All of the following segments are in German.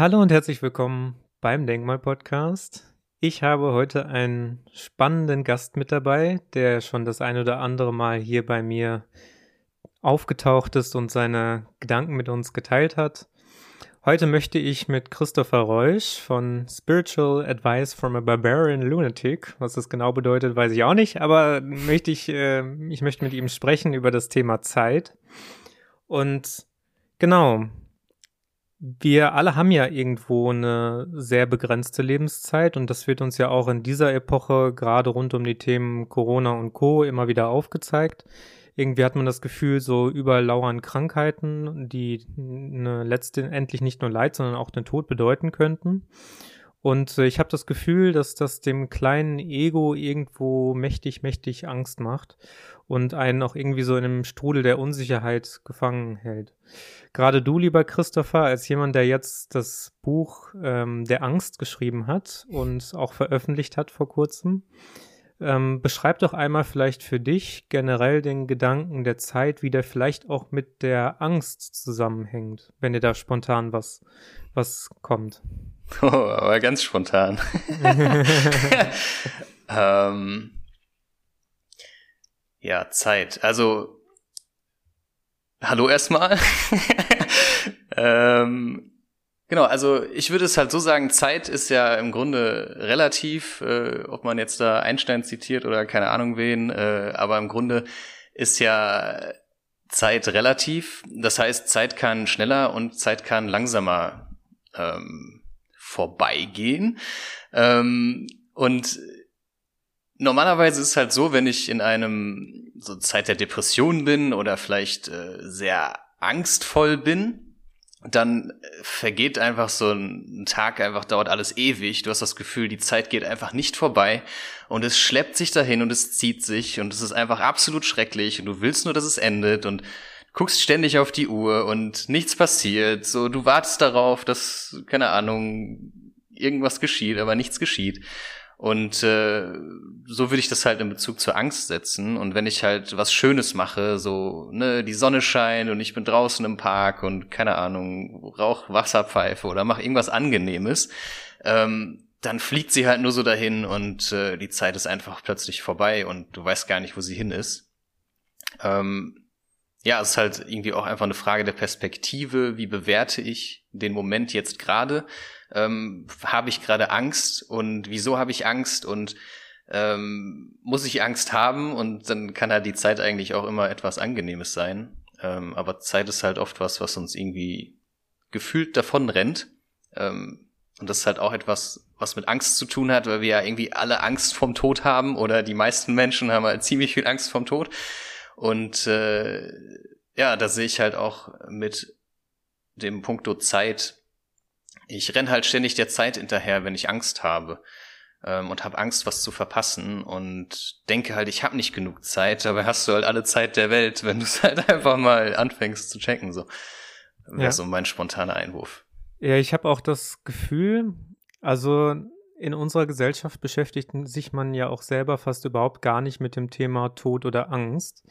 Hallo und herzlich willkommen beim Denkmal-Podcast. Ich habe heute einen spannenden Gast mit dabei, der schon das ein oder andere Mal hier bei mir aufgetaucht ist und seine Gedanken mit uns geteilt hat. Heute möchte ich mit Christopher Reusch von Spiritual Advice from a Barbarian Lunatic, was das genau bedeutet, weiß ich auch nicht, aber möchte ich, äh, ich möchte mit ihm sprechen über das Thema Zeit. Und genau, wir alle haben ja irgendwo eine sehr begrenzte Lebenszeit und das wird uns ja auch in dieser Epoche gerade rund um die Themen Corona und Co immer wieder aufgezeigt. Irgendwie hat man das Gefühl, so überall lauern Krankheiten, die eine letztendlich nicht nur Leid, sondern auch den Tod bedeuten könnten. Und äh, ich habe das Gefühl, dass das dem kleinen Ego irgendwo mächtig, mächtig Angst macht und einen auch irgendwie so in einem Strudel der Unsicherheit gefangen hält. Gerade du, lieber Christopher, als jemand, der jetzt das Buch ähm, der Angst geschrieben hat und auch veröffentlicht hat vor kurzem, ähm, beschreib doch einmal vielleicht für dich generell den Gedanken der Zeit, wie der vielleicht auch mit der Angst zusammenhängt, wenn dir da spontan was, was kommt. Oh, aber ganz spontan. ähm, ja, Zeit. Also, hallo erstmal. ähm, genau, also ich würde es halt so sagen, Zeit ist ja im Grunde relativ, äh, ob man jetzt da Einstein zitiert oder keine Ahnung wen, äh, aber im Grunde ist ja Zeit relativ. Das heißt, Zeit kann schneller und Zeit kann langsamer ähm, vorbeigehen. Ähm, und normalerweise ist es halt so, wenn ich in einem so Zeit der Depression bin oder vielleicht äh, sehr angstvoll bin, dann vergeht einfach so ein Tag, einfach dauert alles ewig. Du hast das Gefühl, die Zeit geht einfach nicht vorbei und es schleppt sich dahin und es zieht sich und es ist einfach absolut schrecklich und du willst nur, dass es endet und guckst ständig auf die Uhr und nichts passiert. So, du wartest darauf, dass, keine Ahnung, irgendwas geschieht, aber nichts geschieht. Und äh, so würde ich das halt in Bezug zur Angst setzen. Und wenn ich halt was Schönes mache, so, ne, die Sonne scheint und ich bin draußen im Park und keine Ahnung, rauch Wasserpfeife oder mach irgendwas Angenehmes, ähm, dann fliegt sie halt nur so dahin und äh, die Zeit ist einfach plötzlich vorbei und du weißt gar nicht, wo sie hin ist. Ähm, ja, es ist halt irgendwie auch einfach eine Frage der Perspektive. Wie bewerte ich den Moment jetzt gerade? Ähm, habe ich gerade Angst und wieso habe ich Angst und ähm, muss ich Angst haben und dann kann halt die Zeit eigentlich auch immer etwas Angenehmes sein. Ähm, aber Zeit ist halt oft was, was uns irgendwie gefühlt davon rennt. Ähm, und das ist halt auch etwas, was mit Angst zu tun hat, weil wir ja irgendwie alle Angst vom Tod haben oder die meisten Menschen haben halt ziemlich viel Angst vom Tod. Und äh, ja, da sehe ich halt auch mit dem Punkto Zeit. Ich renn halt ständig der Zeit hinterher, wenn ich Angst habe ähm, und habe Angst, was zu verpassen und denke halt, ich habe nicht genug Zeit, aber hast du halt alle Zeit der Welt, wenn du es halt einfach mal anfängst zu checken. So wäre ja. so mein spontaner Einwurf. Ja, ich habe auch das Gefühl, also in unserer Gesellschaft beschäftigt sich man ja auch selber fast überhaupt gar nicht mit dem Thema Tod oder Angst.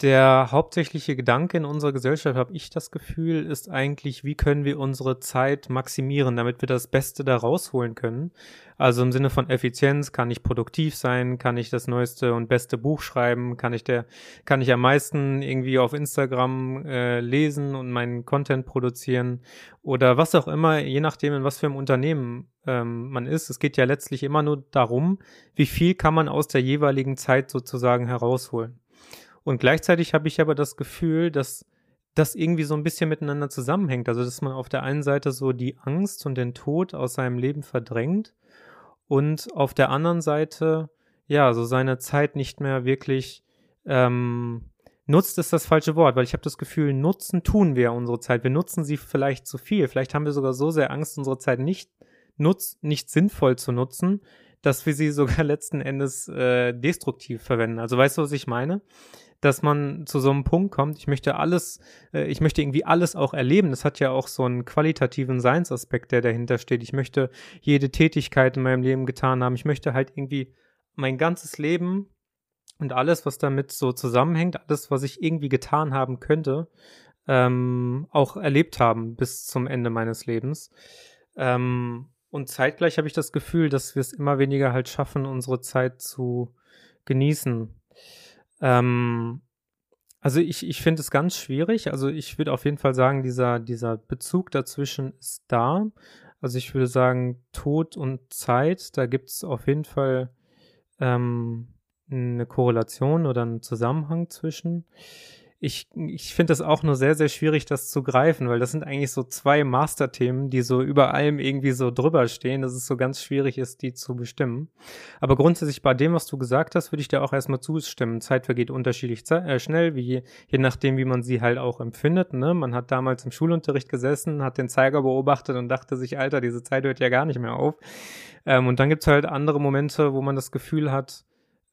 Der hauptsächliche Gedanke in unserer Gesellschaft, habe ich das Gefühl, ist eigentlich, wie können wir unsere Zeit maximieren, damit wir das Beste da rausholen können. Also im Sinne von Effizienz, kann ich produktiv sein, kann ich das neueste und beste Buch schreiben, kann ich der, kann ich am meisten irgendwie auf Instagram äh, lesen und meinen Content produzieren oder was auch immer, je nachdem, in was für einem Unternehmen ähm, man ist. Es geht ja letztlich immer nur darum, wie viel kann man aus der jeweiligen Zeit sozusagen herausholen. Und gleichzeitig habe ich aber das Gefühl, dass das irgendwie so ein bisschen miteinander zusammenhängt. Also, dass man auf der einen Seite so die Angst und den Tod aus seinem Leben verdrängt und auf der anderen Seite, ja, so seine Zeit nicht mehr wirklich ähm, nutzt, ist das falsche Wort, weil ich habe das Gefühl, nutzen tun wir unsere Zeit. Wir nutzen sie vielleicht zu viel. Vielleicht haben wir sogar so sehr Angst, unsere Zeit nicht nutz, nicht sinnvoll zu nutzen, dass wir sie sogar letzten Endes äh, destruktiv verwenden. Also weißt du, was ich meine? Dass man zu so einem Punkt kommt, ich möchte alles, äh, ich möchte irgendwie alles auch erleben. Das hat ja auch so einen qualitativen Seinsaspekt, der dahinter steht. Ich möchte jede Tätigkeit in meinem Leben getan haben. Ich möchte halt irgendwie mein ganzes Leben und alles, was damit so zusammenhängt, alles, was ich irgendwie getan haben könnte, ähm, auch erlebt haben bis zum Ende meines Lebens. Ähm, und zeitgleich habe ich das Gefühl, dass wir es immer weniger halt schaffen, unsere Zeit zu genießen. Ähm, also ich, ich finde es ganz schwierig. Also ich würde auf jeden Fall sagen, dieser, dieser Bezug dazwischen ist da. Also ich würde sagen, Tod und Zeit, da gibt es auf jeden Fall ähm, eine Korrelation oder einen Zusammenhang zwischen ich, ich finde das auch nur sehr, sehr schwierig, das zu greifen, weil das sind eigentlich so zwei Masterthemen, die so über allem irgendwie so drüber stehen, dass es so ganz schwierig ist, die zu bestimmen. Aber grundsätzlich bei dem, was du gesagt hast, würde ich dir auch erstmal zustimmen. Zeit vergeht unterschiedlich äh, schnell, wie je, nachdem, wie man sie halt auch empfindet. Ne? Man hat damals im Schulunterricht gesessen, hat den Zeiger beobachtet und dachte sich, Alter, diese Zeit hört ja gar nicht mehr auf. Ähm, und dann gibt's halt andere Momente, wo man das Gefühl hat,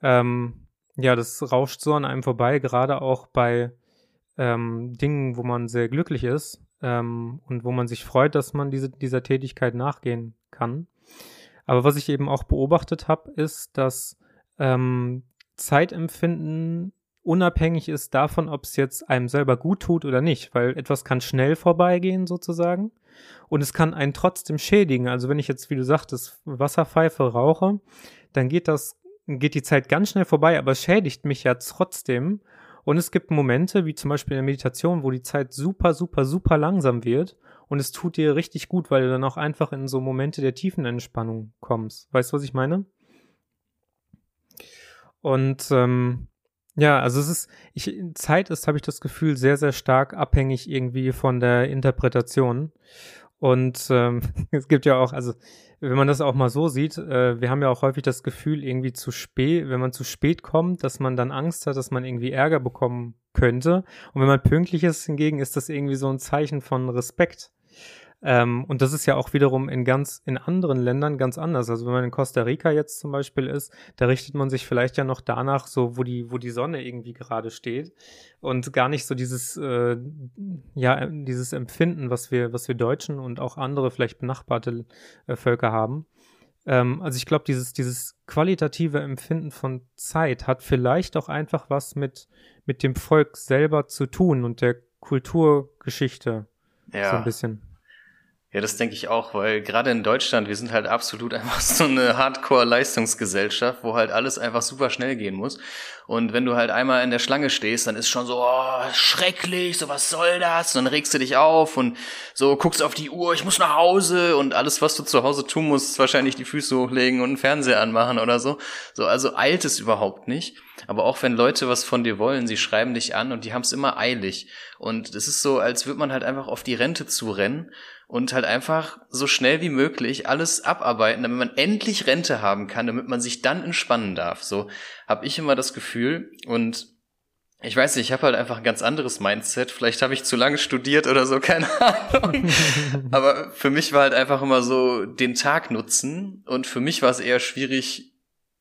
ähm, ja, das rauscht so an einem vorbei, gerade auch bei ähm, Dingen, wo man sehr glücklich ist ähm, und wo man sich freut, dass man diese, dieser Tätigkeit nachgehen kann. Aber was ich eben auch beobachtet habe, ist, dass ähm, Zeitempfinden unabhängig ist davon, ob es jetzt einem selber gut tut oder nicht, weil etwas kann schnell vorbeigehen sozusagen und es kann einen trotzdem schädigen. Also wenn ich jetzt, wie du sagtest, Wasserpfeife rauche, dann geht das geht die Zeit ganz schnell vorbei, aber schädigt mich ja trotzdem. Und es gibt Momente, wie zum Beispiel in der Meditation, wo die Zeit super, super, super langsam wird und es tut dir richtig gut, weil du dann auch einfach in so Momente der tiefen Entspannung kommst. Weißt du, was ich meine? Und ähm, ja, also es ist, ich, Zeit ist, habe ich das Gefühl, sehr, sehr stark abhängig irgendwie von der Interpretation. Und ähm, es gibt ja auch, also wenn man das auch mal so sieht, äh, wir haben ja auch häufig das Gefühl, irgendwie zu spät, wenn man zu spät kommt, dass man dann Angst hat, dass man irgendwie Ärger bekommen könnte. Und wenn man pünktlich ist hingegen, ist das irgendwie so ein Zeichen von Respekt. Ähm, und das ist ja auch wiederum in ganz, in anderen Ländern ganz anders. Also wenn man in Costa Rica jetzt zum Beispiel ist, da richtet man sich vielleicht ja noch danach, so wo die, wo die Sonne irgendwie gerade steht und gar nicht so dieses, äh, ja, dieses Empfinden, was wir, was wir Deutschen und auch andere vielleicht benachbarte äh, Völker haben. Ähm, also ich glaube, dieses, dieses qualitative Empfinden von Zeit hat vielleicht auch einfach was mit, mit dem Volk selber zu tun und der Kulturgeschichte. Ja. So ein bisschen. Ja, das denke ich auch, weil gerade in Deutschland, wir sind halt absolut einfach so eine Hardcore-Leistungsgesellschaft, wo halt alles einfach super schnell gehen muss. Und wenn du halt einmal in der Schlange stehst, dann ist schon so, oh, schrecklich, so was soll das? Und dann regst du dich auf und so guckst auf die Uhr, ich muss nach Hause und alles, was du zu Hause tun musst, ist wahrscheinlich die Füße hochlegen und einen Fernseher anmachen oder so. So, also eilt es überhaupt nicht. Aber auch wenn Leute was von dir wollen, sie schreiben dich an und die haben es immer eilig. Und es ist so, als würde man halt einfach auf die Rente zurennen und halt einfach so schnell wie möglich alles abarbeiten, damit man endlich Rente haben kann, damit man sich dann entspannen darf. So habe ich immer das Gefühl und ich weiß nicht, ich habe halt einfach ein ganz anderes Mindset. Vielleicht habe ich zu lange studiert oder so, keine Ahnung. Aber für mich war halt einfach immer so den Tag nutzen und für mich war es eher schwierig,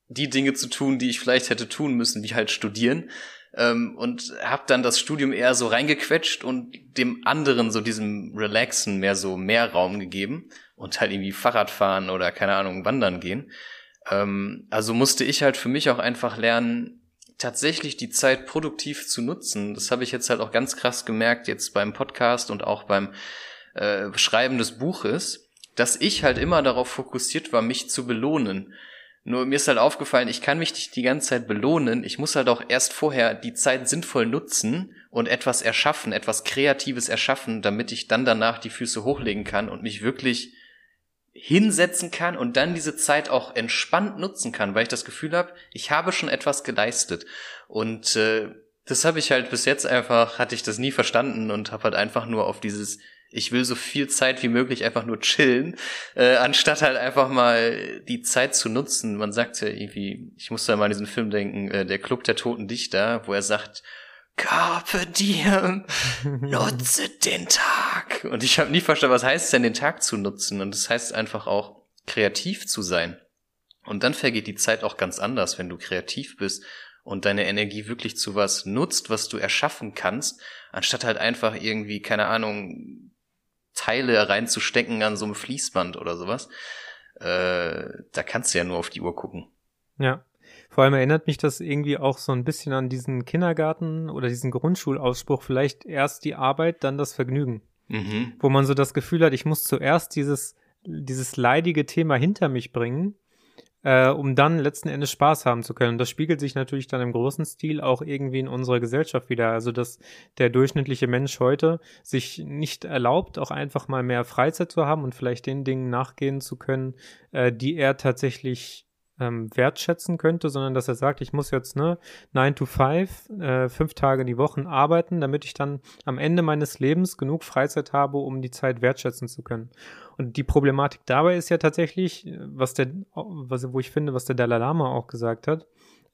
die Dinge zu tun, die ich vielleicht hätte tun müssen, wie halt studieren ähm, und habe dann das Studium eher so reingequetscht und dem anderen so diesem Relaxen mehr so mehr Raum gegeben und halt irgendwie Fahrrad fahren oder keine Ahnung wandern gehen. Ähm, also musste ich halt für mich auch einfach lernen, tatsächlich die Zeit produktiv zu nutzen. Das habe ich jetzt halt auch ganz krass gemerkt jetzt beim Podcast und auch beim äh, Schreiben des Buches, dass ich halt immer darauf fokussiert war, mich zu belohnen. Nur mir ist halt aufgefallen, ich kann mich nicht die ganze Zeit belohnen. Ich muss halt auch erst vorher die Zeit sinnvoll nutzen und etwas erschaffen, etwas Kreatives erschaffen, damit ich dann danach die Füße hochlegen kann und mich wirklich hinsetzen kann und dann diese Zeit auch entspannt nutzen kann, weil ich das Gefühl habe, ich habe schon etwas geleistet. Und äh, das habe ich halt bis jetzt einfach, hatte ich das nie verstanden und habe halt einfach nur auf dieses ich will so viel Zeit wie möglich einfach nur chillen, äh, anstatt halt einfach mal die Zeit zu nutzen. Man sagt ja irgendwie, ich muss da mal an diesen Film denken, äh, der Club der Toten Dichter, wo er sagt, Carpe diem, nutze den Tag. Und ich habe nie verstanden, was heißt denn, den Tag zu nutzen? Und das heißt einfach auch, kreativ zu sein. Und dann vergeht die Zeit auch ganz anders, wenn du kreativ bist und deine Energie wirklich zu was nutzt, was du erschaffen kannst, anstatt halt einfach irgendwie, keine Ahnung, Teile reinzustecken an so einem Fließband oder sowas. Äh, da kannst du ja nur auf die Uhr gucken. Ja. Vor allem erinnert mich das irgendwie auch so ein bisschen an diesen Kindergarten oder diesen Grundschulausspruch, vielleicht erst die Arbeit, dann das Vergnügen. Mhm. Wo man so das Gefühl hat, ich muss zuerst dieses, dieses leidige Thema hinter mich bringen, äh, um dann letzten Endes Spaß haben zu können. Das spiegelt sich natürlich dann im großen Stil auch irgendwie in unserer Gesellschaft wieder. Also, dass der durchschnittliche Mensch heute sich nicht erlaubt, auch einfach mal mehr Freizeit zu haben und vielleicht den Dingen nachgehen zu können, äh, die er tatsächlich ähm, wertschätzen könnte, sondern dass er sagt, ich muss jetzt ne 9 to 5, äh, fünf Tage die Woche arbeiten, damit ich dann am Ende meines Lebens genug Freizeit habe, um die Zeit wertschätzen zu können. Und die Problematik dabei ist ja tatsächlich, was der, was, wo ich finde, was der Dalai Lama auch gesagt hat,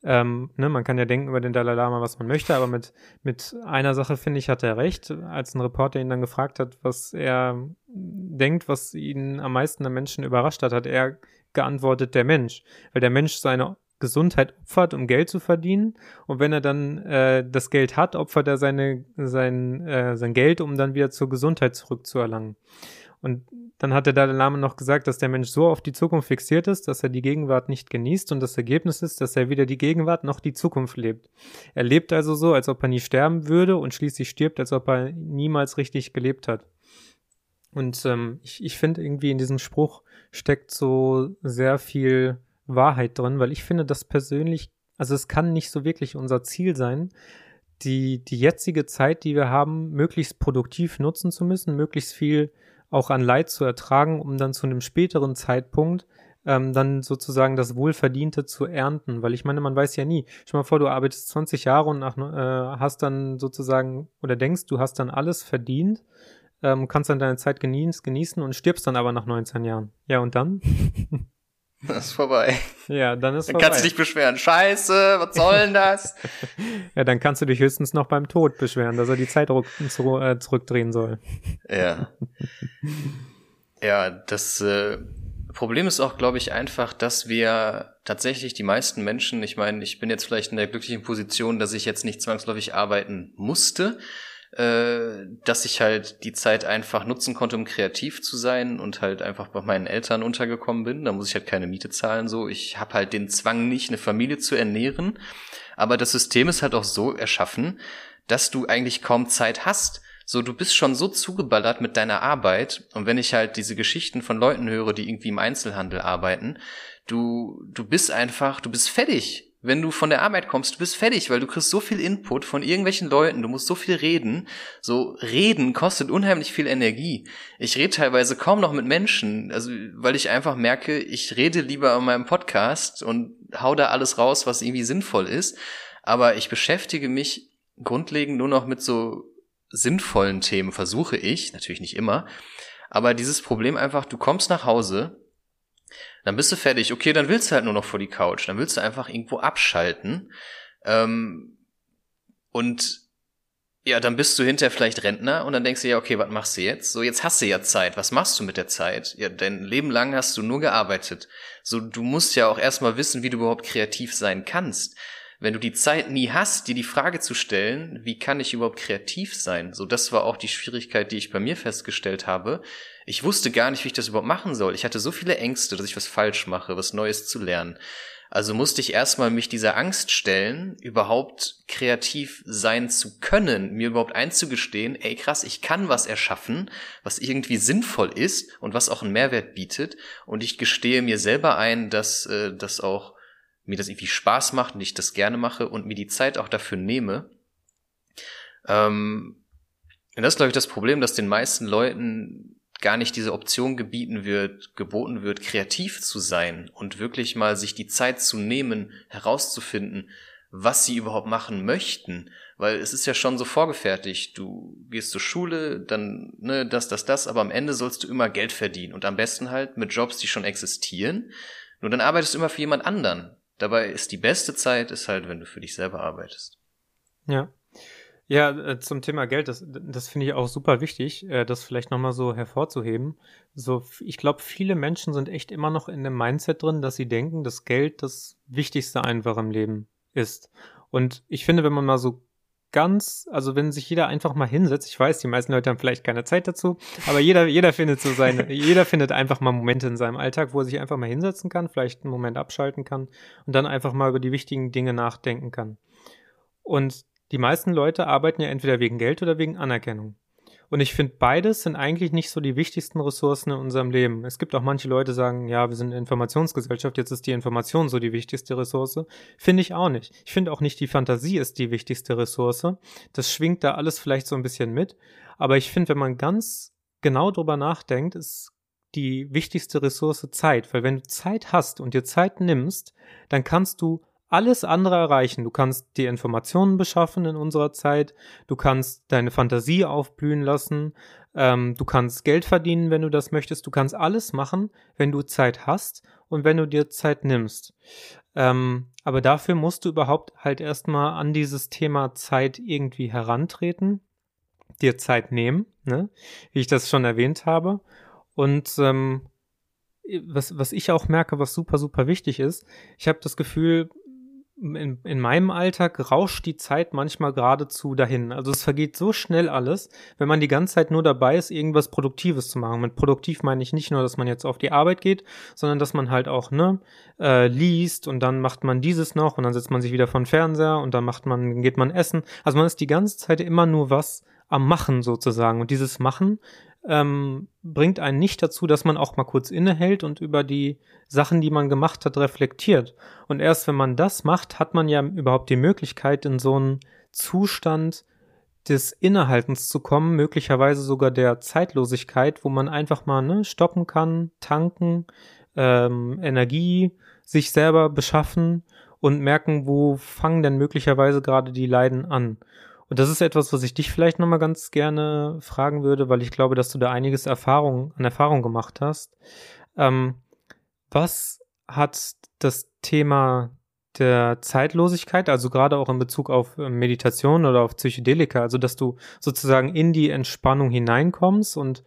ähm, ne, man kann ja denken über den Dalai Lama, was man möchte, aber mit, mit einer Sache, finde ich, hat er recht. Als ein Reporter ihn dann gefragt hat, was er denkt, was ihn am meisten der Menschen überrascht hat, hat er geantwortet, der Mensch. Weil der Mensch seine Gesundheit opfert, um Geld zu verdienen. Und wenn er dann äh, das Geld hat, opfert er seine, sein, äh, sein Geld, um dann wieder zur Gesundheit zurückzuerlangen. Und dann hat der Dalai Lama noch gesagt, dass der Mensch so auf die Zukunft fixiert ist, dass er die Gegenwart nicht genießt und das Ergebnis ist, dass er weder die Gegenwart noch die Zukunft lebt. Er lebt also so, als ob er nie sterben würde und schließlich stirbt, als ob er niemals richtig gelebt hat. Und ähm, ich, ich finde irgendwie in diesem Spruch steckt so sehr viel Wahrheit drin, weil ich finde das persönlich, also es kann nicht so wirklich unser Ziel sein, die, die jetzige Zeit, die wir haben, möglichst produktiv nutzen zu müssen, möglichst viel auch an Leid zu ertragen, um dann zu einem späteren Zeitpunkt ähm, dann sozusagen das Wohlverdiente zu ernten. Weil ich meine, man weiß ja nie. Stell mal vor, du arbeitest 20 Jahre und nach, äh, hast dann sozusagen oder denkst, du hast dann alles verdient, ähm, kannst dann deine Zeit genießen, genießen und stirbst dann aber nach 19 Jahren. Ja, und dann? Das ist vorbei. Ja, dann ist dann vorbei. Dann kannst du dich beschweren. Scheiße, was soll denn das? ja, dann kannst du dich höchstens noch beim Tod beschweren, dass er die Zeit äh, zurückdrehen soll. Ja. Ja, das äh, Problem ist auch, glaube ich, einfach, dass wir tatsächlich die meisten Menschen, ich meine, ich bin jetzt vielleicht in der glücklichen Position, dass ich jetzt nicht zwangsläufig arbeiten musste, äh, dass ich halt die Zeit einfach nutzen konnte, um kreativ zu sein und halt einfach bei meinen Eltern untergekommen bin. Da muss ich halt keine Miete zahlen. So, ich habe halt den Zwang nicht, eine Familie zu ernähren. Aber das System ist halt auch so erschaffen, dass du eigentlich kaum Zeit hast. So, du bist schon so zugeballert mit deiner Arbeit. Und wenn ich halt diese Geschichten von Leuten höre, die irgendwie im Einzelhandel arbeiten, du, du bist einfach, du bist fertig wenn du von der Arbeit kommst, du bist fertig, weil du kriegst so viel Input von irgendwelchen Leuten, du musst so viel reden. So reden kostet unheimlich viel Energie. Ich rede teilweise kaum noch mit Menschen, also weil ich einfach merke, ich rede lieber an meinem Podcast und hau da alles raus, was irgendwie sinnvoll ist, aber ich beschäftige mich grundlegend nur noch mit so sinnvollen Themen, versuche ich, natürlich nicht immer, aber dieses Problem einfach, du kommst nach Hause, dann bist du fertig. Okay, dann willst du halt nur noch vor die Couch. Dann willst du einfach irgendwo abschalten. Ähm, und ja, dann bist du hinterher vielleicht Rentner und dann denkst du ja, okay, was machst du jetzt? So, jetzt hast du ja Zeit. Was machst du mit der Zeit? Ja, dein Leben lang hast du nur gearbeitet. So, du musst ja auch erstmal wissen, wie du überhaupt kreativ sein kannst. Wenn du die Zeit nie hast, dir die Frage zu stellen, wie kann ich überhaupt kreativ sein? So, das war auch die Schwierigkeit, die ich bei mir festgestellt habe. Ich wusste gar nicht, wie ich das überhaupt machen soll. Ich hatte so viele Ängste, dass ich was falsch mache, was Neues zu lernen. Also musste ich erstmal mich dieser Angst stellen, überhaupt kreativ sein zu können, mir überhaupt einzugestehen, ey krass, ich kann was erschaffen, was irgendwie sinnvoll ist und was auch einen Mehrwert bietet. Und ich gestehe mir selber ein, dass äh, das auch mir das irgendwie Spaß macht und ich das gerne mache und mir die Zeit auch dafür nehme. Ähm, und das ist, glaube ich, das Problem, dass den meisten Leuten gar nicht diese Option gebieten wird, geboten wird, kreativ zu sein und wirklich mal sich die Zeit zu nehmen, herauszufinden, was sie überhaupt machen möchten. Weil es ist ja schon so vorgefertigt. Du gehst zur Schule, dann, ne, das, das, das, aber am Ende sollst du immer Geld verdienen. Und am besten halt mit Jobs, die schon existieren. Nur dann arbeitest du immer für jemand anderen. Dabei ist die beste Zeit, ist halt, wenn du für dich selber arbeitest. Ja. Ja, äh, zum Thema Geld, das, das finde ich auch super wichtig, äh, das vielleicht nochmal so hervorzuheben. So, ich glaube, viele Menschen sind echt immer noch in dem Mindset drin, dass sie denken, dass Geld das Wichtigste einfach im Leben ist. Und ich finde, wenn man mal so ganz, also wenn sich jeder einfach mal hinsetzt, ich weiß, die meisten Leute haben vielleicht keine Zeit dazu, aber jeder, jeder findet so seine, jeder findet einfach mal Momente in seinem Alltag, wo er sich einfach mal hinsetzen kann, vielleicht einen Moment abschalten kann und dann einfach mal über die wichtigen Dinge nachdenken kann. Und die meisten Leute arbeiten ja entweder wegen Geld oder wegen Anerkennung. Und ich finde, beides sind eigentlich nicht so die wichtigsten Ressourcen in unserem Leben. Es gibt auch manche Leute, die sagen, ja, wir sind eine Informationsgesellschaft, jetzt ist die Information so die wichtigste Ressource. Finde ich auch nicht. Ich finde auch nicht, die Fantasie ist die wichtigste Ressource. Das schwingt da alles vielleicht so ein bisschen mit. Aber ich finde, wenn man ganz genau drüber nachdenkt, ist die wichtigste Ressource Zeit. Weil wenn du Zeit hast und dir Zeit nimmst, dann kannst du alles andere erreichen. Du kannst dir Informationen beschaffen in unserer Zeit, du kannst deine Fantasie aufblühen lassen, ähm, du kannst Geld verdienen, wenn du das möchtest, du kannst alles machen, wenn du Zeit hast und wenn du dir Zeit nimmst. Ähm, aber dafür musst du überhaupt halt erstmal an dieses Thema Zeit irgendwie herantreten, dir Zeit nehmen, ne? wie ich das schon erwähnt habe. Und ähm, was, was ich auch merke, was super, super wichtig ist, ich habe das Gefühl, in, in meinem Alltag rauscht die Zeit manchmal geradezu dahin. Also es vergeht so schnell alles, wenn man die ganze Zeit nur dabei ist, irgendwas Produktives zu machen. Mit produktiv meine ich nicht nur, dass man jetzt auf die Arbeit geht, sondern dass man halt auch ne äh, liest und dann macht man dieses noch und dann setzt man sich wieder von Fernseher und dann macht man geht man essen. Also man ist die ganze Zeit immer nur was am Machen sozusagen und dieses Machen ähm, bringt einen nicht dazu, dass man auch mal kurz innehält und über die Sachen, die man gemacht hat, reflektiert. Und erst wenn man das macht, hat man ja überhaupt die Möglichkeit, in so einen Zustand des Innehaltens zu kommen, möglicherweise sogar der Zeitlosigkeit, wo man einfach mal ne, stoppen kann, tanken, ähm, Energie sich selber beschaffen und merken, wo fangen denn möglicherweise gerade die Leiden an. Und das ist etwas, was ich dich vielleicht nochmal ganz gerne fragen würde, weil ich glaube, dass du da einiges Erfahrung, an Erfahrung gemacht hast. Ähm, was hat das Thema der Zeitlosigkeit, also gerade auch in Bezug auf äh, Meditation oder auf Psychedelika, also dass du sozusagen in die Entspannung hineinkommst und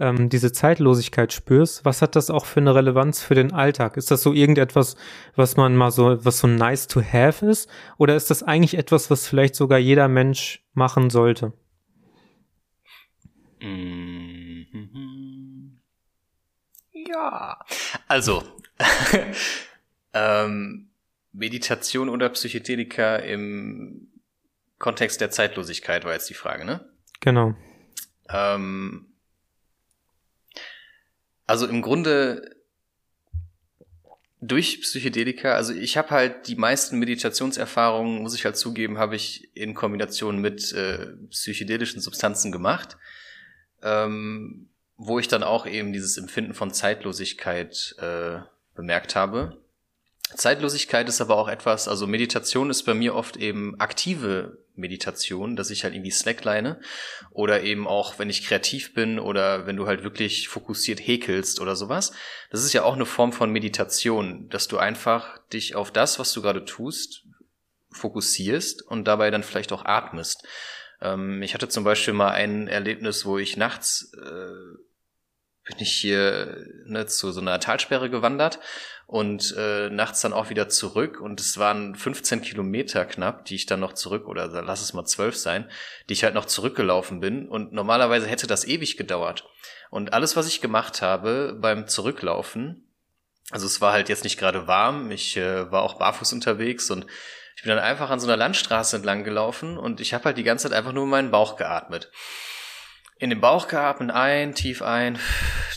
ähm, diese Zeitlosigkeit spürst, was hat das auch für eine Relevanz für den Alltag? Ist das so irgendetwas, was man mal so, was so nice to have ist? Oder ist das eigentlich etwas, was vielleicht sogar jeder Mensch machen sollte? Mhm. Ja, also ähm, Meditation oder Psychedelika im Kontext der Zeitlosigkeit war jetzt die Frage, ne? Genau. Ähm, also im Grunde durch Psychedelika, also ich habe halt die meisten Meditationserfahrungen, muss ich halt zugeben, habe ich in Kombination mit äh, psychedelischen Substanzen gemacht, ähm, wo ich dann auch eben dieses Empfinden von Zeitlosigkeit äh, bemerkt habe. Zeitlosigkeit ist aber auch etwas, also Meditation ist bei mir oft eben aktive Meditation, dass ich halt irgendwie slackline oder eben auch, wenn ich kreativ bin oder wenn du halt wirklich fokussiert häkelst oder sowas. Das ist ja auch eine Form von Meditation, dass du einfach dich auf das, was du gerade tust, fokussierst und dabei dann vielleicht auch atmest. Ähm, ich hatte zum Beispiel mal ein Erlebnis, wo ich nachts äh, bin ich hier ne, zu so einer Talsperre gewandert und äh, nachts dann auch wieder zurück und es waren 15 Kilometer knapp, die ich dann noch zurück oder lass es mal 12 sein, die ich halt noch zurückgelaufen bin und normalerweise hätte das ewig gedauert. Und alles, was ich gemacht habe beim Zurücklaufen, also es war halt jetzt nicht gerade warm, ich äh, war auch barfuß unterwegs und ich bin dann einfach an so einer Landstraße entlang gelaufen und ich habe halt die ganze Zeit einfach nur meinen Bauch geatmet in den Bauch geatmet, ein, tief ein,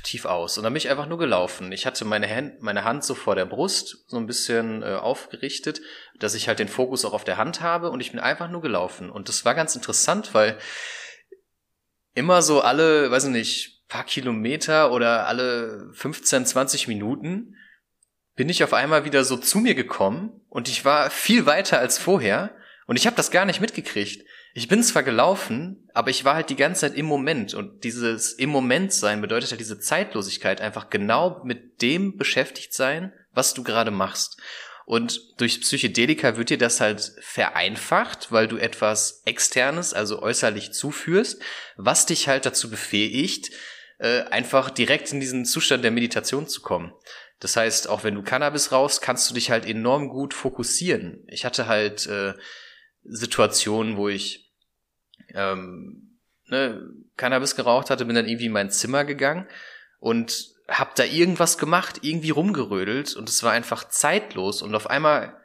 tief aus. Und dann bin ich einfach nur gelaufen. Ich hatte meine Hand, meine Hand so vor der Brust, so ein bisschen äh, aufgerichtet, dass ich halt den Fokus auch auf der Hand habe und ich bin einfach nur gelaufen. Und das war ganz interessant, weil immer so alle, weiß ich nicht, paar Kilometer oder alle 15, 20 Minuten bin ich auf einmal wieder so zu mir gekommen und ich war viel weiter als vorher und ich habe das gar nicht mitgekriegt. Ich bin zwar gelaufen, aber ich war halt die ganze Zeit im Moment und dieses im Moment sein bedeutet halt diese Zeitlosigkeit einfach genau mit dem beschäftigt sein, was du gerade machst. Und durch Psychedelika wird dir das halt vereinfacht, weil du etwas externes, also äußerlich zuführst, was dich halt dazu befähigt, äh, einfach direkt in diesen Zustand der Meditation zu kommen. Das heißt, auch wenn du Cannabis rauchst, kannst du dich halt enorm gut fokussieren. Ich hatte halt äh, Situationen, wo ich ähm, ne, Cannabis geraucht hatte, bin dann irgendwie in mein Zimmer gegangen und hab da irgendwas gemacht, irgendwie rumgerödelt und es war einfach zeitlos und auf einmal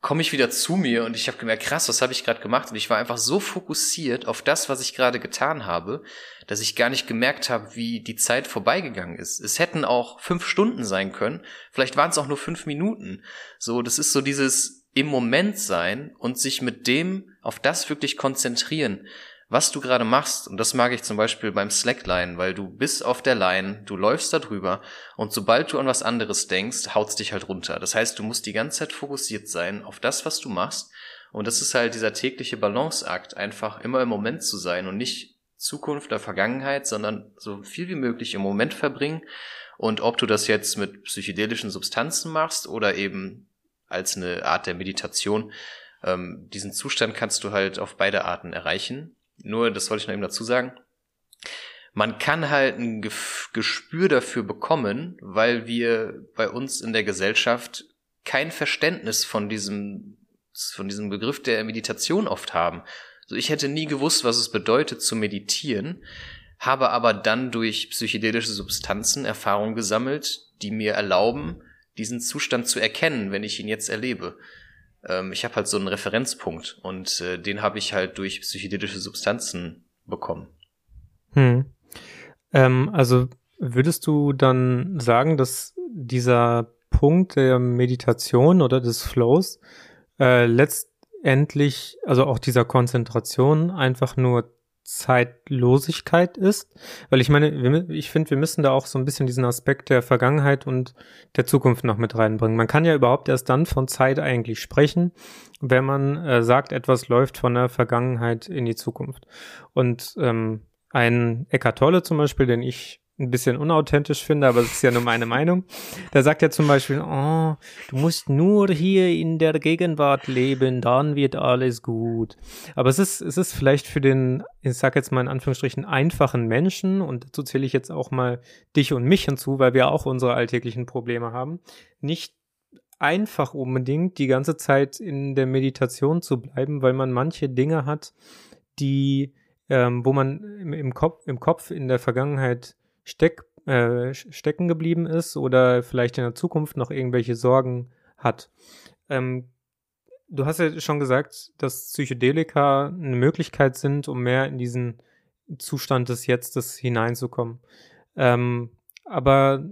komme ich wieder zu mir und ich habe gemerkt, krass, was habe ich gerade gemacht und ich war einfach so fokussiert auf das, was ich gerade getan habe, dass ich gar nicht gemerkt habe, wie die Zeit vorbeigegangen ist. Es hätten auch fünf Stunden sein können, vielleicht waren es auch nur fünf Minuten. So, das ist so dieses im Moment sein und sich mit dem auf das wirklich konzentrieren was du gerade machst, und das mag ich zum Beispiel beim Slackline, weil du bist auf der Line, du läufst da drüber und sobald du an was anderes denkst, haut's dich halt runter. Das heißt, du musst die ganze Zeit fokussiert sein auf das, was du machst. Und das ist halt dieser tägliche Balanceakt, einfach immer im Moment zu sein und nicht Zukunft oder Vergangenheit, sondern so viel wie möglich im Moment verbringen. Und ob du das jetzt mit psychedelischen Substanzen machst oder eben als eine Art der Meditation, ähm, diesen Zustand kannst du halt auf beide Arten erreichen. Nur, das wollte ich noch eben dazu sagen. Man kann halt ein Gespür dafür bekommen, weil wir bei uns in der Gesellschaft kein Verständnis von diesem, von diesem Begriff der Meditation oft haben. Also ich hätte nie gewusst, was es bedeutet zu meditieren, habe aber dann durch psychedelische Substanzen Erfahrungen gesammelt, die mir erlauben, diesen Zustand zu erkennen, wenn ich ihn jetzt erlebe ähm, ich habe halt so einen Referenzpunkt und äh, den habe ich halt durch psychedelische Substanzen bekommen. Hm. Ähm, also würdest du dann sagen, dass dieser Punkt der Meditation oder des Flows äh, letztendlich, also auch dieser Konzentration einfach nur Zeitlosigkeit ist. Weil ich meine, ich finde, wir müssen da auch so ein bisschen diesen Aspekt der Vergangenheit und der Zukunft noch mit reinbringen. Man kann ja überhaupt erst dann von Zeit eigentlich sprechen, wenn man äh, sagt, etwas läuft von der Vergangenheit in die Zukunft. Und ähm, ein Eckart Tolle zum Beispiel, den ich ein bisschen unauthentisch finde, aber es ist ja nur meine Meinung. Da sagt er zum Beispiel, oh, du musst nur hier in der Gegenwart leben, dann wird alles gut. Aber es ist, es ist vielleicht für den, ich sag jetzt mal in Anführungsstrichen, einfachen Menschen, und dazu zähle ich jetzt auch mal dich und mich hinzu, weil wir auch unsere alltäglichen Probleme haben, nicht einfach unbedingt die ganze Zeit in der Meditation zu bleiben, weil man manche Dinge hat, die, ähm, wo man im, im, Kopf, im Kopf in der Vergangenheit steck, äh, stecken geblieben ist oder vielleicht in der Zukunft noch irgendwelche Sorgen hat. Ähm, du hast ja schon gesagt, dass Psychedelika eine Möglichkeit sind, um mehr in diesen Zustand des Jetztes hineinzukommen. Ähm, aber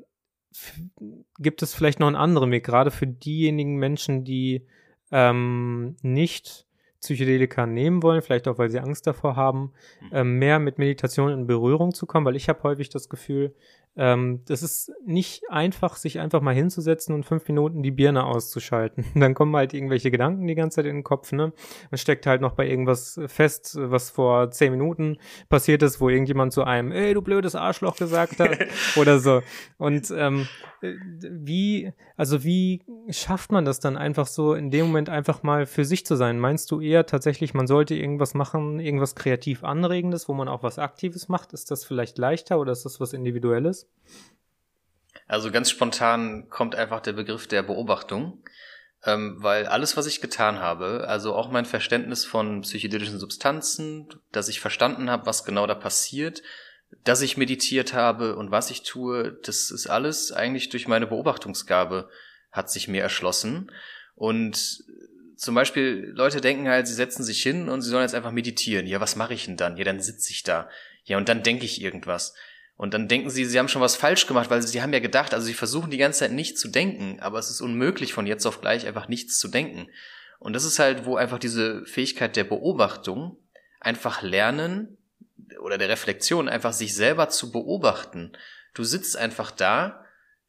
gibt es vielleicht noch einen anderen Weg, gerade für diejenigen Menschen, die ähm, nicht Psychedelika nehmen wollen, vielleicht auch, weil sie Angst davor haben, äh, mehr mit Meditation in Berührung zu kommen, weil ich habe häufig das Gefühl, ähm, das ist nicht einfach, sich einfach mal hinzusetzen und fünf Minuten die Birne auszuschalten. Dann kommen halt irgendwelche Gedanken die ganze Zeit in den Kopf, ne? Man steckt halt noch bei irgendwas fest, was vor zehn Minuten passiert ist, wo irgendjemand zu einem, ey, du blödes Arschloch gesagt hat oder so. Und ähm, wie, also wie schafft man das dann einfach so in dem Moment einfach mal für sich zu sein? Meinst du eher tatsächlich, man sollte irgendwas machen, irgendwas kreativ Anregendes, wo man auch was Aktives macht? Ist das vielleicht leichter oder ist das was Individuelles? Ist? Also ganz spontan kommt einfach der Begriff der Beobachtung, ähm, weil alles, was ich getan habe, also auch mein Verständnis von psychedelischen Substanzen, dass ich verstanden habe, was genau da passiert, dass ich meditiert habe und was ich tue, das ist alles eigentlich durch meine Beobachtungsgabe hat sich mir erschlossen. Und zum Beispiel, Leute denken halt, sie setzen sich hin und sie sollen jetzt einfach meditieren. Ja, was mache ich denn dann? Ja, dann sitze ich da. Ja, und dann denke ich irgendwas. Und dann denken sie, sie haben schon was falsch gemacht, weil sie haben ja gedacht, also sie versuchen die ganze Zeit nicht zu denken, aber es ist unmöglich von jetzt auf gleich einfach nichts zu denken. Und das ist halt, wo einfach diese Fähigkeit der Beobachtung einfach lernen oder der Reflexion einfach sich selber zu beobachten. Du sitzt einfach da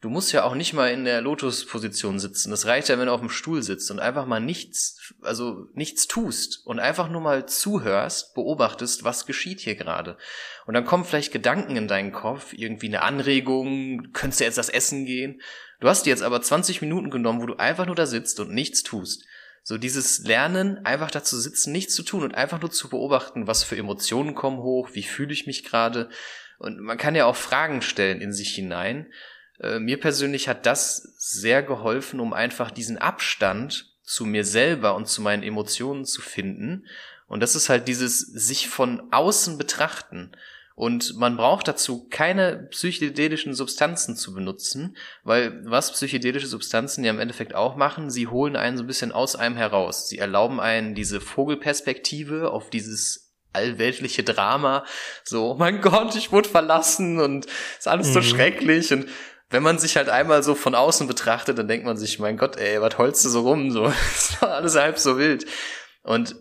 Du musst ja auch nicht mal in der Lotus-Position sitzen. Das reicht ja, wenn du auf dem Stuhl sitzt und einfach mal nichts, also nichts tust und einfach nur mal zuhörst, beobachtest, was geschieht hier gerade. Und dann kommen vielleicht Gedanken in deinen Kopf, irgendwie eine Anregung, könntest du jetzt das Essen gehen. Du hast dir jetzt aber 20 Minuten genommen, wo du einfach nur da sitzt und nichts tust. So dieses Lernen, einfach da zu sitzen, nichts zu tun und einfach nur zu beobachten, was für Emotionen kommen hoch, wie fühle ich mich gerade. Und man kann ja auch Fragen stellen in sich hinein. Äh, mir persönlich hat das sehr geholfen, um einfach diesen Abstand zu mir selber und zu meinen Emotionen zu finden. Und das ist halt dieses sich von außen betrachten. Und man braucht dazu keine psychedelischen Substanzen zu benutzen, weil was psychedelische Substanzen ja im Endeffekt auch machen, sie holen einen so ein bisschen aus einem heraus. Sie erlauben einen diese Vogelperspektive auf dieses allweltliche Drama, so, oh mein Gott, ich wurde verlassen und ist alles mhm. so schrecklich und wenn man sich halt einmal so von außen betrachtet, dann denkt man sich, mein Gott, ey, was holst du so rum? So, ist alles halb so wild. Und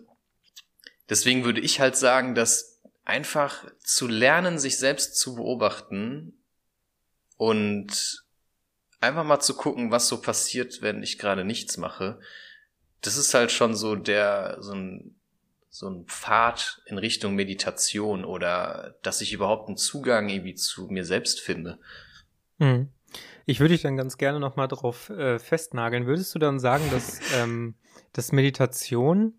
deswegen würde ich halt sagen, dass einfach zu lernen, sich selbst zu beobachten und einfach mal zu gucken, was so passiert, wenn ich gerade nichts mache, das ist halt schon so der, so ein, so ein Pfad in Richtung Meditation oder dass ich überhaupt einen Zugang irgendwie zu mir selbst finde. Hm. Ich würde dich dann ganz gerne nochmal darauf äh, festnageln. Würdest du dann sagen, dass, ähm, dass Meditation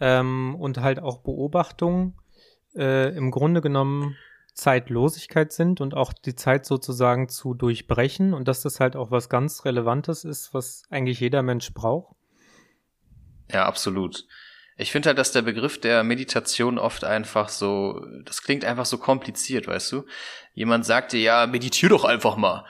ähm, und halt auch Beobachtung äh, im Grunde genommen Zeitlosigkeit sind und auch die Zeit sozusagen zu durchbrechen und dass das halt auch was ganz Relevantes ist, was eigentlich jeder Mensch braucht? Ja, absolut. Ich finde halt, dass der Begriff der Meditation oft einfach so, das klingt einfach so kompliziert, weißt du? Jemand sagt dir, ja, meditier doch einfach mal.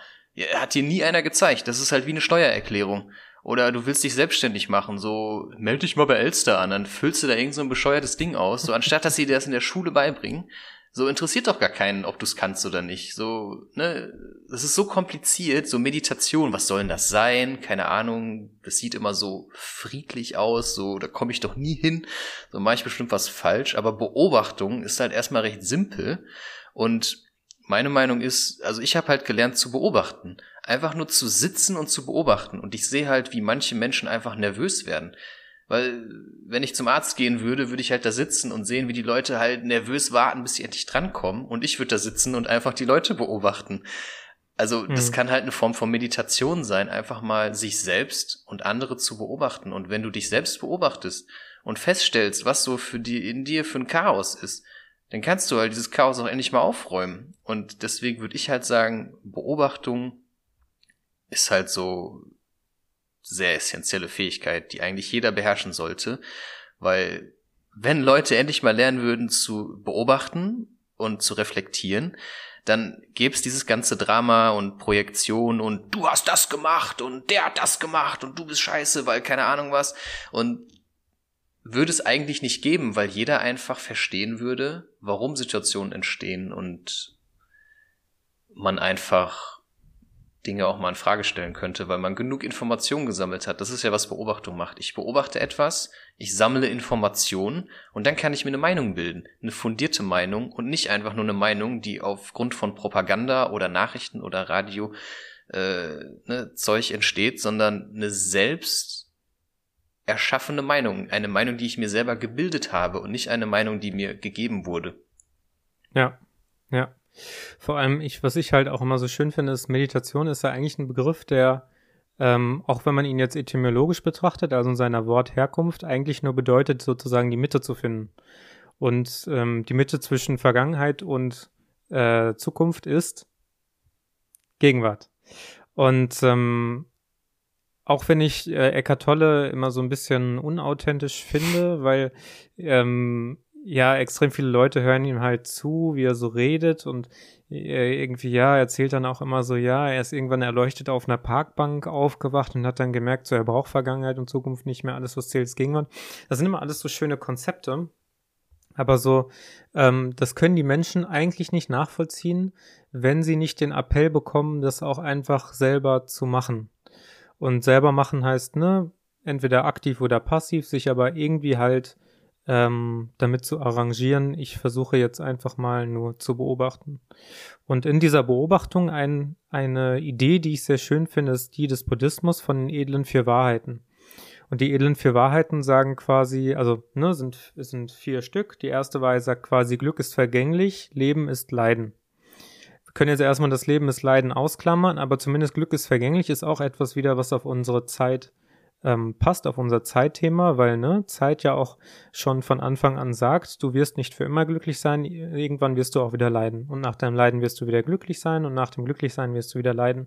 Hat dir nie einer gezeigt. Das ist halt wie eine Steuererklärung. Oder du willst dich selbstständig machen, so melde dich mal bei Elster an, dann füllst du da irgend so ein bescheuertes Ding aus, so anstatt dass sie dir das in der Schule beibringen. So interessiert doch gar keinen, ob du es kannst oder nicht. So, ne, das ist so kompliziert, so Meditation, was soll denn das sein? Keine Ahnung, das sieht immer so friedlich aus, so, da komme ich doch nie hin. So mache ich bestimmt was falsch, aber Beobachtung ist halt erstmal recht simpel und meine Meinung ist, also ich habe halt gelernt zu beobachten. Einfach nur zu sitzen und zu beobachten. Und ich sehe halt, wie manche Menschen einfach nervös werden. Weil, wenn ich zum Arzt gehen würde, würde ich halt da sitzen und sehen, wie die Leute halt nervös warten, bis sie endlich drankommen. Und ich würde da sitzen und einfach die Leute beobachten. Also, das mhm. kann halt eine Form von Meditation sein, einfach mal sich selbst und andere zu beobachten. Und wenn du dich selbst beobachtest und feststellst, was so für die in dir für ein Chaos ist, dann kannst du halt dieses Chaos auch endlich mal aufräumen. Und deswegen würde ich halt sagen, Beobachtung ist halt so sehr essentielle Fähigkeit, die eigentlich jeder beherrschen sollte, weil wenn Leute endlich mal lernen würden zu beobachten und zu reflektieren, dann gäbe es dieses ganze Drama und Projektion und du hast das gemacht und der hat das gemacht und du bist scheiße, weil keine Ahnung was. Und würde es eigentlich nicht geben, weil jeder einfach verstehen würde, warum Situationen entstehen und man einfach Dinge auch mal in Frage stellen könnte, weil man genug Informationen gesammelt hat. Das ist ja, was Beobachtung macht. Ich beobachte etwas, ich sammle Informationen und dann kann ich mir eine Meinung bilden. Eine fundierte Meinung und nicht einfach nur eine Meinung, die aufgrund von Propaganda oder Nachrichten oder Radio äh, ne, Zeug entsteht, sondern eine selbst erschaffene Meinung, eine Meinung, die ich mir selber gebildet habe und nicht eine Meinung, die mir gegeben wurde. Ja, ja. Vor allem, ich, was ich halt auch immer so schön finde, ist, Meditation ist ja eigentlich ein Begriff, der, ähm, auch wenn man ihn jetzt etymologisch betrachtet, also in seiner Wortherkunft, eigentlich nur bedeutet, sozusagen die Mitte zu finden. Und ähm, die Mitte zwischen Vergangenheit und äh, Zukunft ist Gegenwart. Und ähm, auch wenn ich äh, Eckart Tolle immer so ein bisschen unauthentisch finde, weil ähm, ja extrem viele Leute hören ihm halt zu, wie er so redet und äh, irgendwie ja, erzählt dann auch immer so, ja, er ist irgendwann erleuchtet auf einer Parkbank aufgewacht und hat dann gemerkt, so er braucht Vergangenheit und Zukunft nicht mehr, alles was zählt ist Gegenwart. Das sind immer alles so schöne Konzepte, aber so, ähm, das können die Menschen eigentlich nicht nachvollziehen, wenn sie nicht den Appell bekommen, das auch einfach selber zu machen. Und selber machen heißt, ne, entweder aktiv oder passiv, sich aber irgendwie halt ähm, damit zu arrangieren. Ich versuche jetzt einfach mal nur zu beobachten. Und in dieser Beobachtung ein, eine Idee, die ich sehr schön finde, ist die des Buddhismus von den edlen vier Wahrheiten. Und die edlen vier Wahrheiten sagen quasi, also ne, sind, sind vier Stück. Die erste Wahrheit sagt quasi, Glück ist vergänglich, Leben ist Leiden können jetzt erstmal das Leben ist Leiden ausklammern, aber zumindest Glück ist vergänglich ist auch etwas wieder, was auf unsere Zeit ähm, passt, auf unser Zeitthema, weil ne, Zeit ja auch schon von Anfang an sagt, du wirst nicht für immer glücklich sein, irgendwann wirst du auch wieder leiden. Und nach deinem Leiden wirst du wieder glücklich sein und nach dem Glücklichsein wirst du wieder leiden.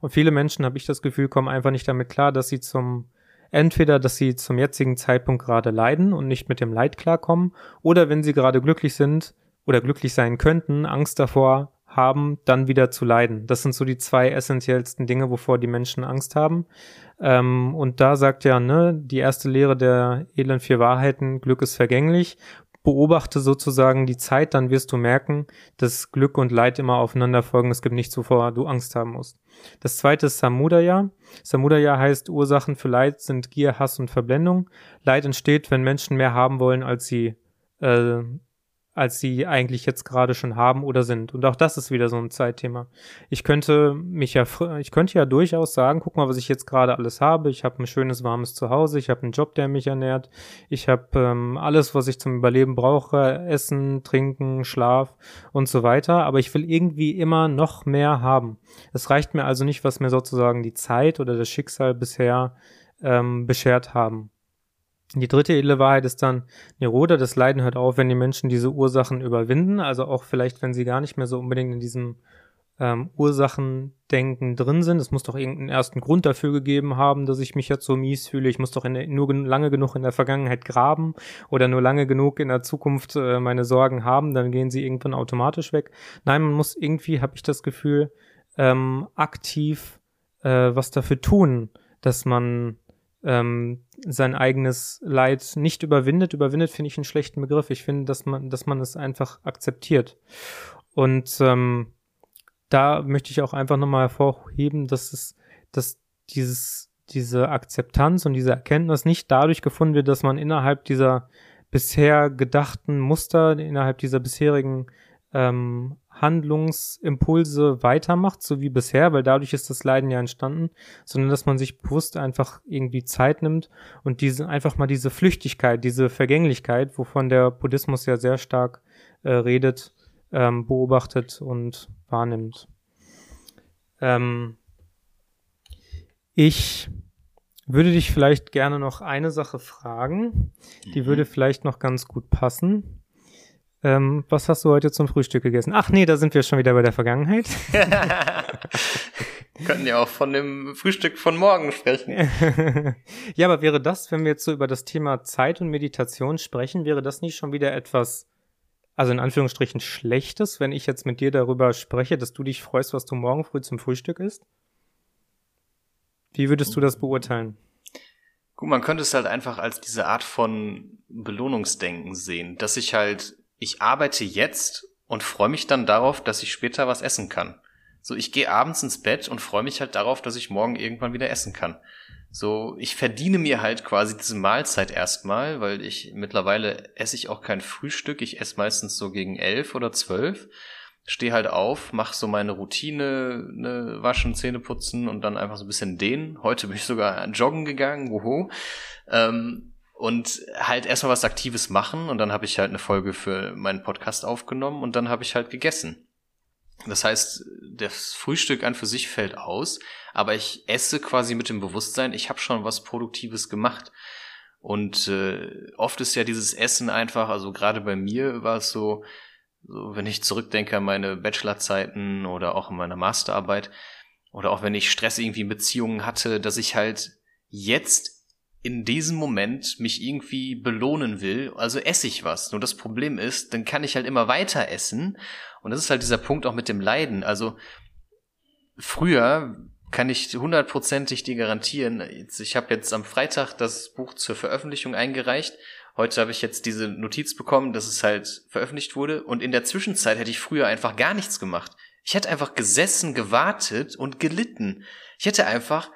Und viele Menschen, habe ich das Gefühl, kommen einfach nicht damit klar, dass sie zum Entweder, dass sie zum jetzigen Zeitpunkt gerade leiden und nicht mit dem Leid klarkommen, oder wenn sie gerade glücklich sind oder glücklich sein könnten, Angst davor haben, dann wieder zu leiden. Das sind so die zwei essentiellsten Dinge, wovor die Menschen Angst haben. Ähm, und da sagt ja, ne, die erste Lehre der Elend vier Wahrheiten, Glück ist vergänglich beobachte sozusagen die Zeit, dann wirst du merken, dass Glück und Leid immer aufeinander folgen. Es gibt nichts, wovor du Angst haben musst. Das zweite ist Samudaya. Samudaya heißt, Ursachen für Leid sind Gier, Hass und Verblendung. Leid entsteht, wenn Menschen mehr haben wollen, als sie äh, als sie eigentlich jetzt gerade schon haben oder sind. Und auch das ist wieder so ein Zeitthema. Ich könnte mich ja, ich könnte ja durchaus sagen, guck mal, was ich jetzt gerade alles habe. Ich habe ein schönes, warmes Zuhause, ich habe einen Job, der mich ernährt, ich habe ähm, alles, was ich zum Überleben brauche, Essen, Trinken, Schlaf und so weiter. Aber ich will irgendwie immer noch mehr haben. Es reicht mir also nicht, was mir sozusagen die Zeit oder das Schicksal bisher ähm, beschert haben. Die dritte edle Wahrheit ist dann, Neroda, das Leiden hört auf, wenn die Menschen diese Ursachen überwinden, also auch vielleicht, wenn sie gar nicht mehr so unbedingt in diesem ähm, Ursachendenken drin sind. Es muss doch irgendeinen ersten Grund dafür gegeben haben, dass ich mich jetzt so mies fühle. Ich muss doch der, nur lange genug in der Vergangenheit graben oder nur lange genug in der Zukunft äh, meine Sorgen haben, dann gehen sie irgendwann automatisch weg. Nein, man muss irgendwie, habe ich das Gefühl, ähm, aktiv äh, was dafür tun, dass man ähm, sein eigenes Leid nicht überwindet. Überwindet finde ich einen schlechten Begriff. Ich finde, dass man, dass man es einfach akzeptiert. Und ähm, da möchte ich auch einfach nochmal hervorheben, dass es, dass dieses, diese Akzeptanz und diese Erkenntnis nicht dadurch gefunden wird, dass man innerhalb dieser bisher gedachten Muster, innerhalb dieser bisherigen ähm, Handlungsimpulse weitermacht, so wie bisher, weil dadurch ist das Leiden ja entstanden, sondern dass man sich bewusst einfach irgendwie Zeit nimmt und diese einfach mal diese Flüchtigkeit, diese Vergänglichkeit, wovon der Buddhismus ja sehr stark äh, redet, ähm, beobachtet und wahrnimmt. Ähm, ich würde dich vielleicht gerne noch eine Sache fragen, die mhm. würde vielleicht noch ganz gut passen. Ähm, was hast du heute zum Frühstück gegessen? Ach nee, da sind wir schon wieder bei der Vergangenheit. Könnten ja auch von dem Frühstück von morgen sprechen. ja, aber wäre das, wenn wir jetzt so über das Thema Zeit und Meditation sprechen, wäre das nicht schon wieder etwas, also in Anführungsstrichen Schlechtes, wenn ich jetzt mit dir darüber spreche, dass du dich freust, was du morgen früh zum Frühstück isst? Wie würdest du das beurteilen? Gut, man könnte es halt einfach als diese Art von Belohnungsdenken sehen, dass ich halt ich arbeite jetzt und freue mich dann darauf, dass ich später was essen kann. So, ich gehe abends ins Bett und freue mich halt darauf, dass ich morgen irgendwann wieder essen kann. So, ich verdiene mir halt quasi diese Mahlzeit erstmal, weil ich mittlerweile esse ich auch kein Frühstück. Ich esse meistens so gegen elf oder zwölf. Stehe halt auf, mache so meine Routine, ne, waschen, Zähne putzen und dann einfach so ein bisschen dehnen. Heute bin ich sogar joggen gegangen, woho. Ähm, und halt erstmal was Aktives machen und dann habe ich halt eine Folge für meinen Podcast aufgenommen und dann habe ich halt gegessen. Das heißt, das Frühstück an für sich fällt aus, aber ich esse quasi mit dem Bewusstsein, ich habe schon was Produktives gemacht. Und äh, oft ist ja dieses Essen einfach, also gerade bei mir war es so, so, wenn ich zurückdenke an meine Bachelorzeiten oder auch in meiner Masterarbeit oder auch wenn ich Stress irgendwie in Beziehungen hatte, dass ich halt jetzt in diesem Moment mich irgendwie belohnen will, also esse ich was. Nur das Problem ist, dann kann ich halt immer weiter essen. Und das ist halt dieser Punkt auch mit dem Leiden. Also früher kann ich hundertprozentig dir garantieren, ich habe jetzt am Freitag das Buch zur Veröffentlichung eingereicht. Heute habe ich jetzt diese Notiz bekommen, dass es halt veröffentlicht wurde. Und in der Zwischenzeit hätte ich früher einfach gar nichts gemacht. Ich hätte einfach gesessen, gewartet und gelitten. Ich hätte einfach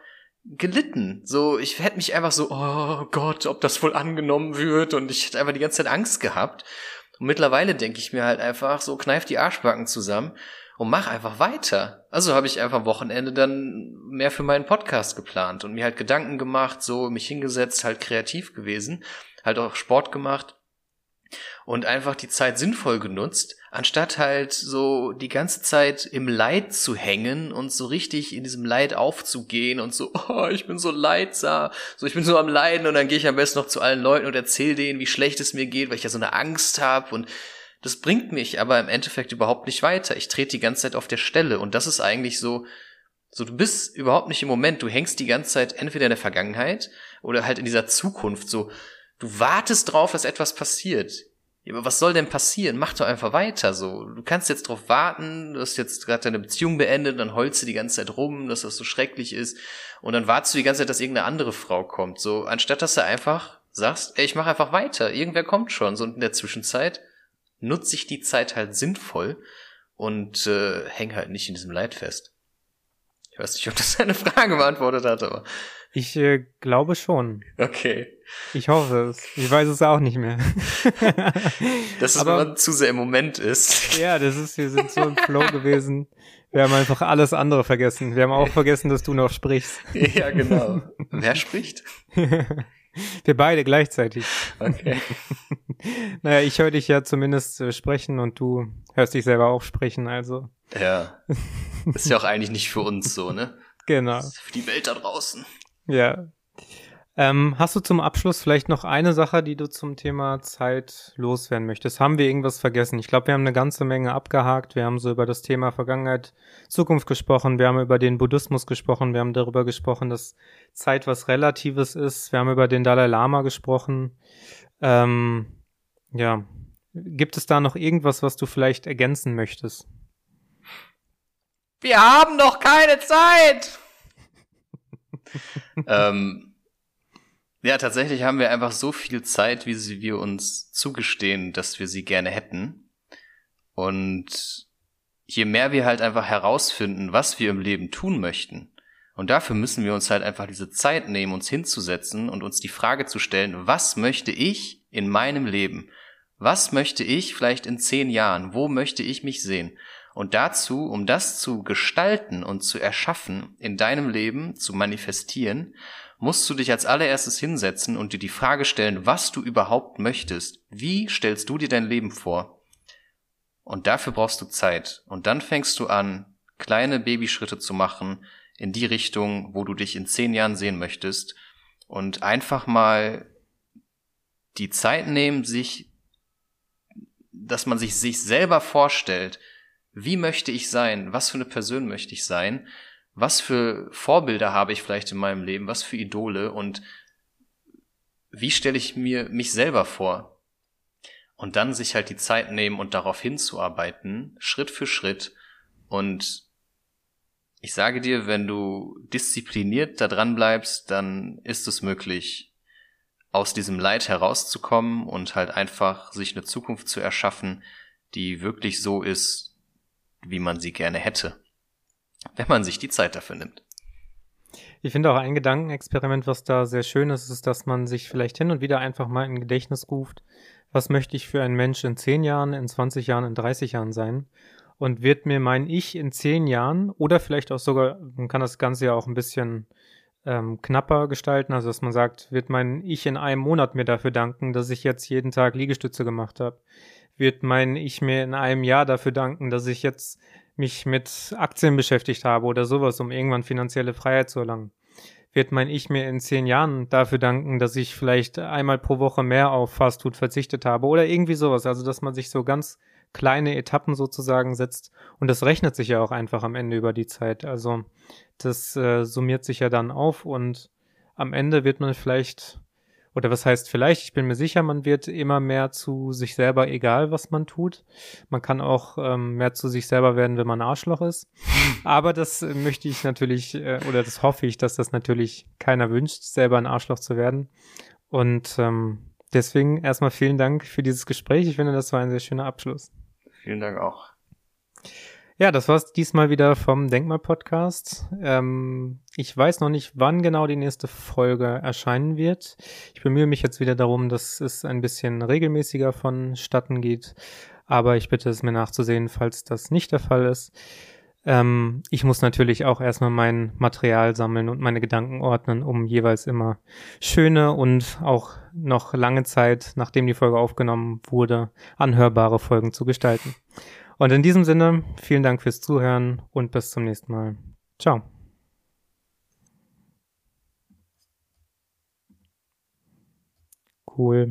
gelitten. So, ich hätte mich einfach so, oh Gott, ob das wohl angenommen wird und ich hätte einfach die ganze Zeit Angst gehabt. Und mittlerweile denke ich mir halt einfach so, kneif die Arschbacken zusammen und mach einfach weiter. Also habe ich einfach am Wochenende dann mehr für meinen Podcast geplant und mir halt Gedanken gemacht, so mich hingesetzt, halt kreativ gewesen, halt auch Sport gemacht und einfach die Zeit sinnvoll genutzt, anstatt halt so die ganze Zeit im Leid zu hängen und so richtig in diesem Leid aufzugehen und so, oh, ich bin so leidsam, so ich bin so am Leiden und dann gehe ich am besten noch zu allen Leuten und erzähle denen, wie schlecht es mir geht, weil ich ja so eine Angst habe und das bringt mich aber im Endeffekt überhaupt nicht weiter. Ich trete die ganze Zeit auf der Stelle und das ist eigentlich so So, du bist überhaupt nicht im Moment, du hängst die ganze Zeit entweder in der Vergangenheit oder halt in dieser Zukunft. So, du wartest drauf, dass etwas passiert. Ja, aber was soll denn passieren? Mach doch einfach weiter. So, du kannst jetzt drauf warten, du hast jetzt gerade deine Beziehung beendet, dann heulst du die ganze Zeit rum, dass das so schrecklich ist, und dann wartest du die ganze Zeit, dass irgendeine andere Frau kommt. So, anstatt dass du einfach sagst, ey, ich mache einfach weiter, irgendwer kommt schon. So, und in der Zwischenzeit nutze ich die Zeit halt sinnvoll und äh, häng halt nicht in diesem Leid fest. Ich weiß nicht, ob das deine Frage beantwortet hat, aber. Ich äh, glaube schon. Okay. Ich hoffe es. Ich weiß es auch nicht mehr. das ist, aber, wenn man zu sehr im Moment ist. Ja, das ist, wir sind so im Flow gewesen. Wir haben einfach alles andere vergessen. Wir haben auch vergessen, dass du noch sprichst. ja, genau. Wer spricht? Wir beide gleichzeitig. Okay. naja, ich höre dich ja zumindest äh, sprechen und du hörst dich selber auch sprechen, also. Ja. Ist ja auch eigentlich nicht für uns so, ne? Genau. für die Welt da draußen. Ja. Ähm, hast du zum Abschluss vielleicht noch eine Sache, die du zum Thema Zeit loswerden möchtest? Haben wir irgendwas vergessen? Ich glaube, wir haben eine ganze Menge abgehakt. Wir haben so über das Thema Vergangenheit, Zukunft gesprochen. Wir haben über den Buddhismus gesprochen. Wir haben darüber gesprochen, dass Zeit was Relatives ist. Wir haben über den Dalai Lama gesprochen. Ähm, ja. Gibt es da noch irgendwas, was du vielleicht ergänzen möchtest? Wir haben noch keine Zeit! ähm, ja, tatsächlich haben wir einfach so viel Zeit, wie sie wir uns zugestehen, dass wir sie gerne hätten. Und je mehr wir halt einfach herausfinden, was wir im Leben tun möchten, und dafür müssen wir uns halt einfach diese Zeit nehmen, uns hinzusetzen und uns die Frage zu stellen, was möchte ich in meinem Leben? Was möchte ich vielleicht in zehn Jahren? Wo möchte ich mich sehen? Und dazu, um das zu gestalten und zu erschaffen, in deinem Leben zu manifestieren, musst du dich als allererstes hinsetzen und dir die Frage stellen, was du überhaupt möchtest. Wie stellst du dir dein Leben vor? Und dafür brauchst du Zeit. Und dann fängst du an, kleine Babyschritte zu machen in die Richtung, wo du dich in zehn Jahren sehen möchtest. Und einfach mal die Zeit nehmen, sich, dass man sich sich selber vorstellt, wie möchte ich sein? Was für eine Person möchte ich sein? Was für Vorbilder habe ich vielleicht in meinem Leben, was für Idole und wie stelle ich mir mich selber vor? Und dann sich halt die Zeit nehmen und darauf hinzuarbeiten, Schritt für Schritt. Und ich sage dir, wenn du diszipliniert da dran bleibst, dann ist es möglich, aus diesem Leid herauszukommen und halt einfach sich eine Zukunft zu erschaffen, die wirklich so ist, wie man sie gerne hätte wenn man sich die Zeit dafür nimmt. Ich finde auch ein Gedankenexperiment, was da sehr schön ist, ist, dass man sich vielleicht hin und wieder einfach mal in Gedächtnis ruft, was möchte ich für ein Mensch in 10 Jahren, in 20 Jahren, in 30 Jahren sein? Und wird mir mein Ich in 10 Jahren oder vielleicht auch sogar, man kann das Ganze ja auch ein bisschen ähm, knapper gestalten, also dass man sagt, wird mein Ich in einem Monat mir dafür danken, dass ich jetzt jeden Tag Liegestütze gemacht habe? Wird mein Ich mir in einem Jahr dafür danken, dass ich jetzt mich mit Aktien beschäftigt habe oder sowas, um irgendwann finanzielle Freiheit zu erlangen, wird mein Ich mir in zehn Jahren dafür danken, dass ich vielleicht einmal pro Woche mehr auf Fastfood verzichtet habe oder irgendwie sowas. Also, dass man sich so ganz kleine Etappen sozusagen setzt und das rechnet sich ja auch einfach am Ende über die Zeit. Also, das äh, summiert sich ja dann auf und am Ende wird man vielleicht oder was heißt vielleicht, ich bin mir sicher, man wird immer mehr zu sich selber, egal was man tut. Man kann auch ähm, mehr zu sich selber werden, wenn man Arschloch ist. Aber das äh, möchte ich natürlich, äh, oder das hoffe ich, dass das natürlich keiner wünscht, selber ein Arschloch zu werden. Und ähm, deswegen erstmal vielen Dank für dieses Gespräch. Ich finde, das war ein sehr schöner Abschluss. Vielen Dank auch. Ja, das war's diesmal wieder vom Denkmal-Podcast. Ähm, ich weiß noch nicht, wann genau die nächste Folge erscheinen wird. Ich bemühe mich jetzt wieder darum, dass es ein bisschen regelmäßiger vonstatten geht. Aber ich bitte es mir nachzusehen, falls das nicht der Fall ist. Ähm, ich muss natürlich auch erstmal mein Material sammeln und meine Gedanken ordnen, um jeweils immer schöne und auch noch lange Zeit, nachdem die Folge aufgenommen wurde, anhörbare Folgen zu gestalten. Und in diesem Sinne, vielen Dank fürs Zuhören und bis zum nächsten Mal. Ciao. Cool.